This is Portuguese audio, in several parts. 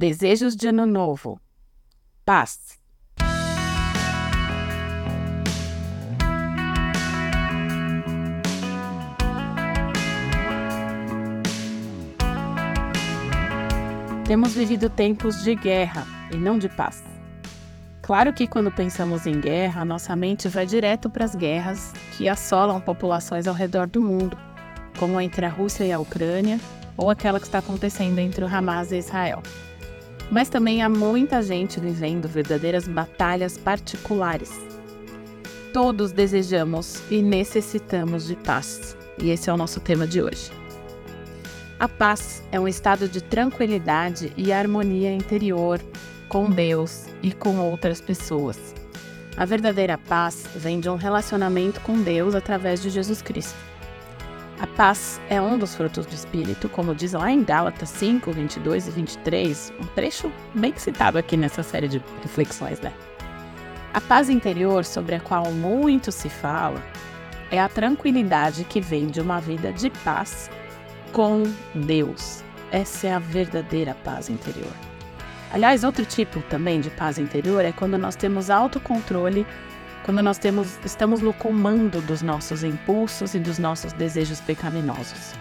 Desejos de Ano Novo. Paz. Temos vivido tempos de guerra e não de paz. Claro que quando pensamos em guerra, nossa mente vai direto para as guerras que assolam populações ao redor do mundo, como entre a Rússia e a Ucrânia, ou aquela que está acontecendo entre o Hamas e Israel. Mas também há muita gente vivendo verdadeiras batalhas particulares. Todos desejamos e necessitamos de paz, e esse é o nosso tema de hoje. A paz é um estado de tranquilidade e harmonia interior com Deus e com outras pessoas. A verdadeira paz vem de um relacionamento com Deus através de Jesus Cristo. A paz é um dos frutos do Espírito, como diz lá em Gálatas 5, 22 e 23, um trecho bem citado aqui nessa série de reflexões, né? A paz interior, sobre a qual muito se fala, é a tranquilidade que vem de uma vida de paz com Deus. Essa é a verdadeira paz interior. Aliás, outro tipo também de paz interior é quando nós temos autocontrole, quando nós temos, estamos no comando dos nossos impulsos e dos nossos desejos pecaminosos.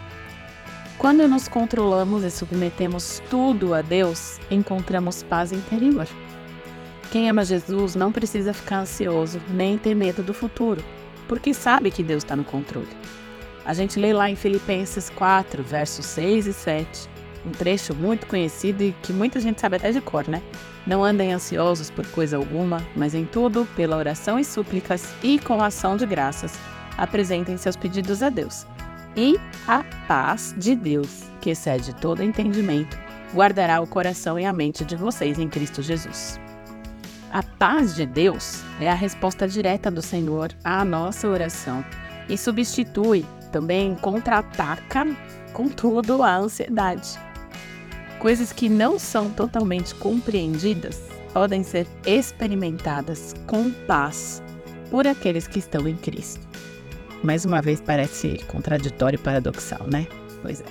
Quando nos controlamos e submetemos tudo a Deus, encontramos paz interior. Quem ama Jesus não precisa ficar ansioso nem ter medo do futuro, porque sabe que Deus está no controle. A gente lê lá em Filipenses 4, versos 6 e 7, um trecho muito conhecido e que muita gente sabe até de cor, né? Não andem ansiosos por coisa alguma, mas em tudo, pela oração e súplicas e com ação de graças, apresentem seus pedidos a Deus. E a paz de Deus, que excede todo entendimento, guardará o coração e a mente de vocês em Cristo Jesus. A paz de Deus é a resposta direta do Senhor à nossa oração e substitui também contra-ataca, contudo, a ansiedade. Coisas que não são totalmente compreendidas podem ser experimentadas com paz por aqueles que estão em Cristo. Mais uma vez parece contraditório e paradoxal, né? Pois é.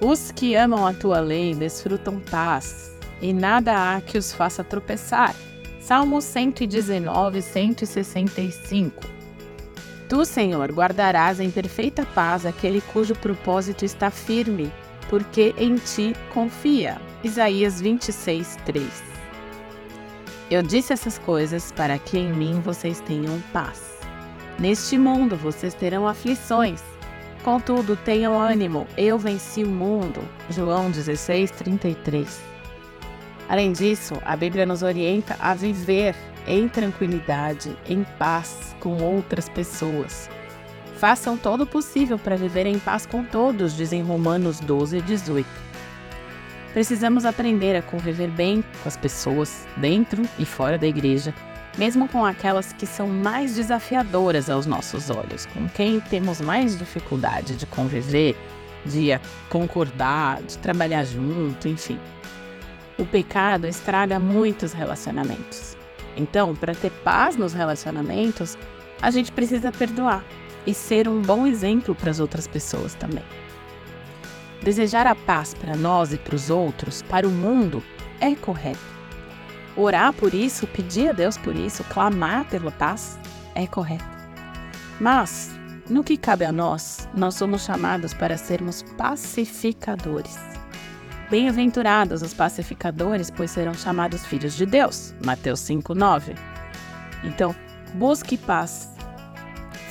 Os que amam a tua lei desfrutam paz, e nada há que os faça tropeçar. Salmo 119, 165. Tu, Senhor, guardarás em perfeita paz aquele cujo propósito está firme, porque em ti confia. Isaías 26, 3. Eu disse essas coisas para que em mim vocês tenham paz. Neste mundo vocês terão aflições. Contudo, tenham ânimo, eu venci o mundo. João 16, 33. Além disso, a Bíblia nos orienta a viver em tranquilidade, em paz com outras pessoas. Façam todo o possível para viver em paz com todos, dizem Romanos 12 e 18. Precisamos aprender a conviver bem com as pessoas, dentro e fora da igreja, mesmo com aquelas que são mais desafiadoras aos nossos olhos, com quem temos mais dificuldade de conviver, de concordar, de trabalhar junto, enfim. O pecado estraga muitos relacionamentos. Então, para ter paz nos relacionamentos, a gente precisa perdoar e ser um bom exemplo para as outras pessoas também. Desejar a paz para nós e para os outros, para o mundo, é correto. Orar por isso, pedir a Deus por isso, clamar pela paz, é correto. Mas, no que cabe a nós, nós somos chamados para sermos pacificadores. Bem-aventurados os pacificadores, pois serão chamados filhos de Deus. Mateus 5:9. Então, busque paz.